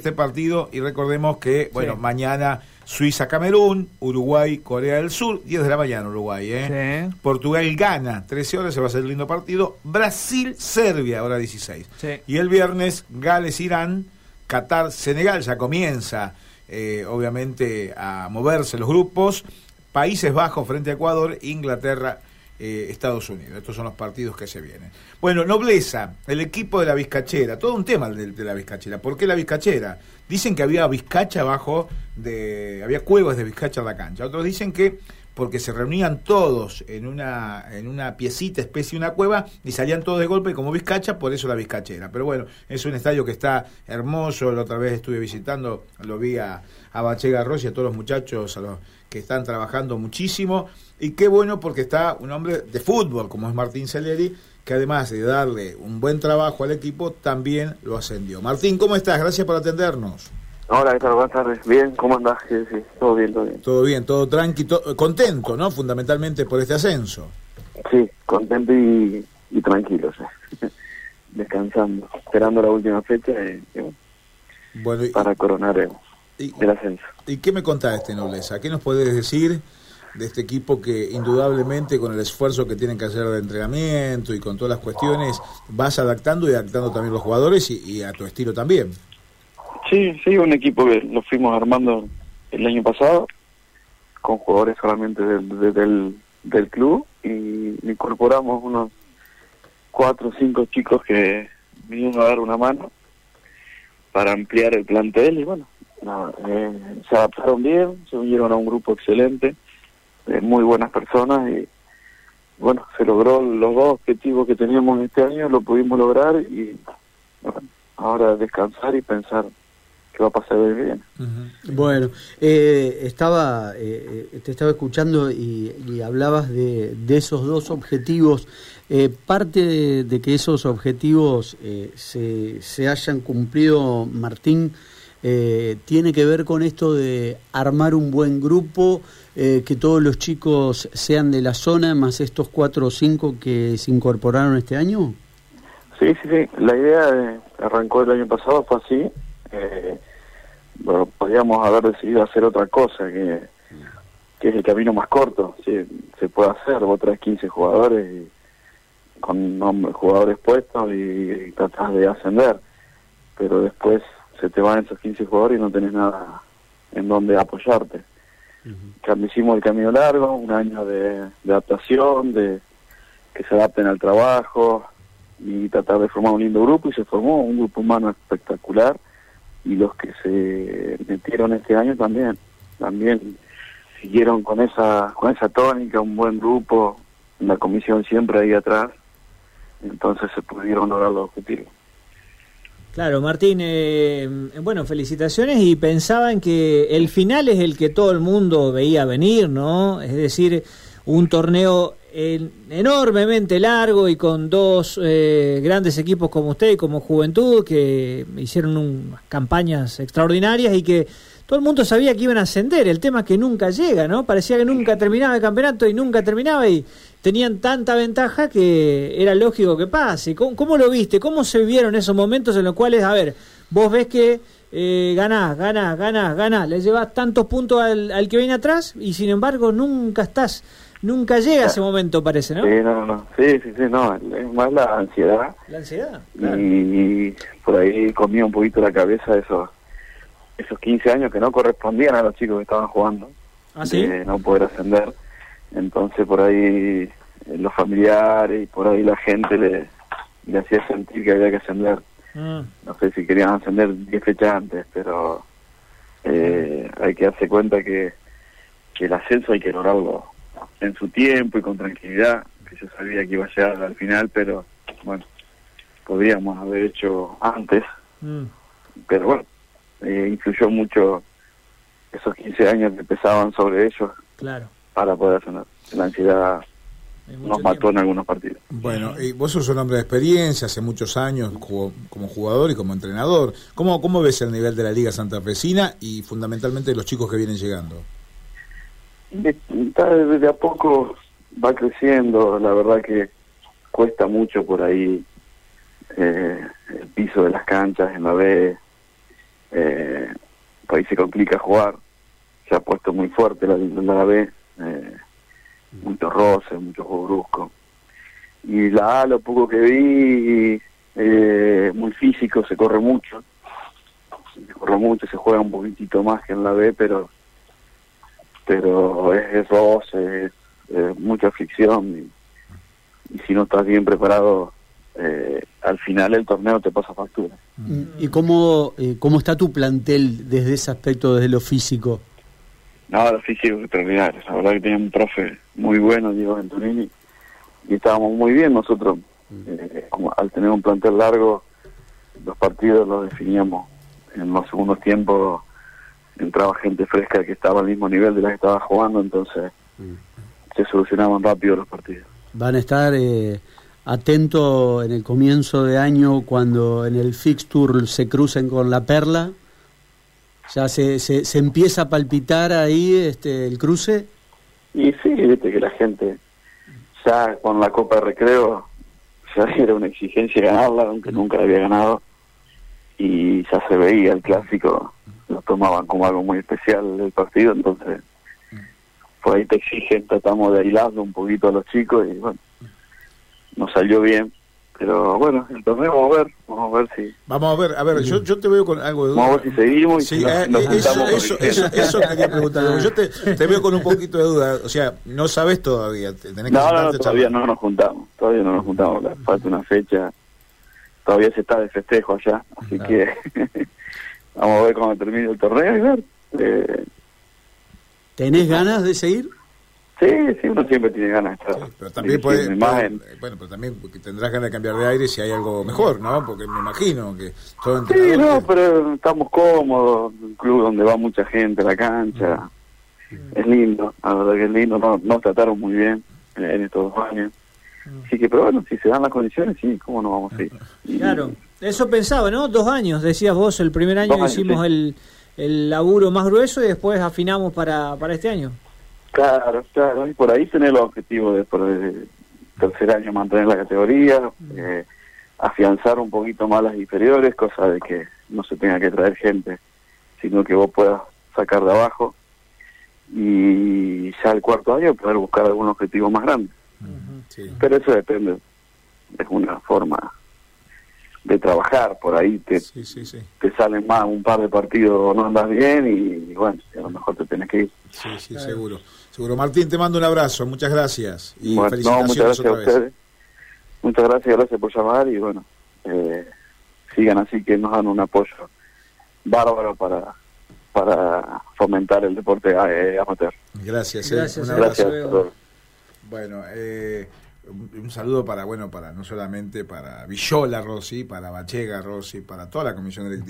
este partido y recordemos que, bueno, mañana Suiza-Camerún, Uruguay-Corea del Sur, 10 de la mañana Uruguay, ¿eh? Portugal gana, 13 horas, se va a hacer lindo partido. Brasil-Serbia, hora 16. Y el viernes, Gales-Irán, Qatar-Senegal, ya comienza, eh, obviamente, a moverse los grupos. Países Bajos frente a Ecuador, Inglaterra eh, Estados Unidos. Estos son los partidos que se vienen. Bueno, Nobleza, el equipo de la Vizcachera, todo un tema de, la Vizcachera. ¿Por qué la Vizcachera? Dicen que había Vizcacha abajo, de, había cuevas de Vizcacha en la cancha. Otros dicen que porque se reunían todos en una, en una piecita, especie de una cueva, y salían todos de golpe como Vizcacha, por eso la Vizcachera. Pero bueno, es un estadio que está hermoso, la otra vez estuve visitando, lo vi a, a Bachega Rossi, a todos los muchachos a los que están trabajando muchísimo, y qué bueno porque está un hombre de fútbol como es Martín Celeri, que además de darle un buen trabajo al equipo, también lo ascendió. Martín, ¿cómo estás? Gracias por atendernos. Hola, ¿qué tal? Buenas tardes. Bien, ¿cómo andás? Sí, sí, todo bien, todo bien. Todo bien, todo tranquilo, contento, ¿no? Fundamentalmente por este ascenso. Sí, contento y, tranquilo, sí. descansando, esperando la última fecha y, bueno, para coronar el, ascenso. ¿Y qué me este Nobleza? ¿Qué nos puedes decir de este equipo que indudablemente con el esfuerzo que tienen que hacer de entrenamiento y con todas las cuestiones vas adaptando y adaptando también los jugadores y a tu estilo también? Sí, sí, un equipo que lo fuimos armando el año pasado, con jugadores solamente del, del, club, y incorporamos unos cuatro o cinco chicos que vinieron a dar una mano para ampliar el plantel y bueno, eh, se adaptaron bien, se unieron a un grupo excelente, de muy buenas personas y bueno, se logró los dos objetivos que teníamos este año, lo pudimos lograr y bueno, ahora descansar y pensar va a pasar bien. Bueno, eh, estaba, eh, eh, te estaba escuchando y, hablabas de, esos dos objetivos. parte de, que esos objetivos se, se, hayan cumplido, Martín, tiene que ver con esto de armar un buen grupo, que todos los chicos sean de la zona, más estos cuatro o cinco que se incorporaron este año. Sí, sí, sí. La idea arrancó el año pasado, fue así. Eh, bueno, podríamos haber decidido hacer otra cosa, que, que es el camino más corto. ¿sí? Se puede hacer, vos traes 15 jugadores y, con nombres, jugadores puestos y, tratas de ascender, pero después se te van esos 15 jugadores y no tenés nada en donde apoyarte. hicimos el camino largo, un año de, de adaptación, de que se adapten al trabajo y tratar de formar un lindo grupo y se formó un grupo humano espectacular y los que se metieron este año también, también siguieron con esa, con esa tónica, un buen grupo, la comisión siempre ahí atrás, entonces se pudieron lograr los objetivos. Claro, Martín, eh, bueno, felicitaciones y pensaban que el final es el que todo el mundo veía venir, ¿no? Es decir, un torneo enormemente largo y con dos eh, grandes equipos como usted y como Juventud que hicieron unas campañas extraordinarias y que todo el mundo sabía que iban a ascender. El tema es que nunca llega, ¿no? Parecía que nunca terminaba el campeonato y nunca terminaba y tenían tanta ventaja que era lógico que pase. ¿Cómo, lo viste? ¿Cómo se vivieron esos momentos en los cuales, a ver, vos ves que eh, ganás, ganás, ganás, ganás, le llevas tantos puntos al, al que viene atrás y sin embargo nunca estás nunca llega ese momento, parece, ¿no? Sí, no, no, sí, sí, sí, no, es más la ansiedad. La ansiedad, Y, por ahí comía un poquito la cabeza esos, esos 15 años que no correspondían a los chicos que estaban jugando. ¿Ah, sí? De no poder ascender. Entonces por ahí eh, los familiares y por ahí la gente le, le hacía sentir que había que ascender. Mm. No sé si querían ascender 10 fechas antes, pero eh, hay que darse cuenta que, que el ascenso hay que lograrlo en su tiempo y con tranquilidad, que yo sabía que iba a llegar al final, pero bueno, podríamos haber hecho antes. Mm. Pero bueno, eh, influyó mucho esos 15 años que pesaban sobre ellos claro. para poder hacer la ansiedad nos mató en algunos partidos. Bueno, y vos sos un hombre de experiencia, hace muchos años como jugador y como entrenador. ¿Cómo, ¿Cómo ves el nivel de la Liga Santa Fecina y fundamentalmente los chicos que vienen llegando? Desde a poco va creciendo, la verdad que cuesta mucho por ahí eh, el piso de las canchas en la B, eh, ahí se complica jugar, se ha puesto muy fuerte la, la B, eh, muchos roces, muchos juegos bruscos. Y la A, lo poco que vi, eh, muy físico, se corre mucho, se corre mucho, se juega un poquitito más que en la B, pero pero es, es roce, es, mucha fricción y, y si no estás bien preparado eh, al final el torneo te pasa factura. ¿Y cómo, eh, cómo está tu plantel desde ese aspecto, desde lo físico? No, lo físico es extraordinario. La verdad que tenía un profe muy bueno, Diego Venturini, y estábamos muy bien nosotros. Eh, como al tener un plantel largo, los partidos los definíamos en los segundos tiempos. Entraba gente fresca que estaba al mismo nivel de la que estaba jugando, entonces se solucionaban rápido los partidos. Van a estar eh, atento en el comienzo de año cuando en el fixture se crucen con la perla? ¿Ya se, se, se empieza a palpitar ahí este, el cruce? Y sí, viste que la gente ya con la Copa de Recreo ya era una exigencia ganarla, aunque nunca la había ganado, y ya se veía el clásico, lo tomaban como algo muy especial el partido, entonces por ahí te exigen, tratamos de aislarlo un poquito a los chicos y bueno, nos salió bien. Pero bueno, el torneo vamos a ver, vamos a ver si... Vamos a ver, a ver, yo, yo te veo con algo de duda. Vamos a ver si seguimos y sí, eh, eso, eso, eso, eso, quería preguntar. Yo te, te, veo con un poquito de duda, o sea, no sabes todavía. Tenés que no, no, todavía no nos juntamos, todavía no nos juntamos, falta una fecha, todavía se está de festejo allá, así que vamos a ver cuando termine el torneo y ver. Eh, ¿Tenés ganas de seguir? Sí, sí, uno siempre tiene ganas de estar. pero también puede, bueno, pero también tendrás ganas de cambiar de aire si hay algo mejor, ¿no? Porque me imagino que todo Sí, no, pero estamos cómodos, un club donde va mucha gente a la cancha. Es lindo, la verdad que es lindo, nos, nos trataron muy bien en estos dos años. Así que, pero bueno, si se dan las condiciones, sí, ¿cómo no vamos a ir? Claro, eso pensaba, ¿no? Dos años, decías vos, el primer año hicimos el, el laburo más grueso y después afinamos para, para este año. Claro, claro, y por ahí tener el objetivo de por el tercer año mantener la categoría, eh, afianzar un poquito más las inferiores, cosa de que no se tenga que traer gente, sino que vos puedas sacar de abajo y ya el cuarto año poder buscar algún objetivo más grande. sí. Pero eso depende, es una forma de trabajar, por ahí te, te salen más un par de partidos, no andas bien y, bueno, a lo mejor te tenés que ir. Sí, sí, seguro. Seguro. Martín, te mando un abrazo, muchas gracias. Y felicitaciones no, muchas gracias a ustedes. Muchas gracias, gracias por llamar y bueno, eh, sigan así que nos dan un apoyo bárbaro para para fomentar el deporte eh, amateur. Gracias, eh. gracias, un gracias. Bueno, eh, un saludo para, bueno, para no solamente para Villola Rossi, para Bachega Rossi, para toda la comisión directiva.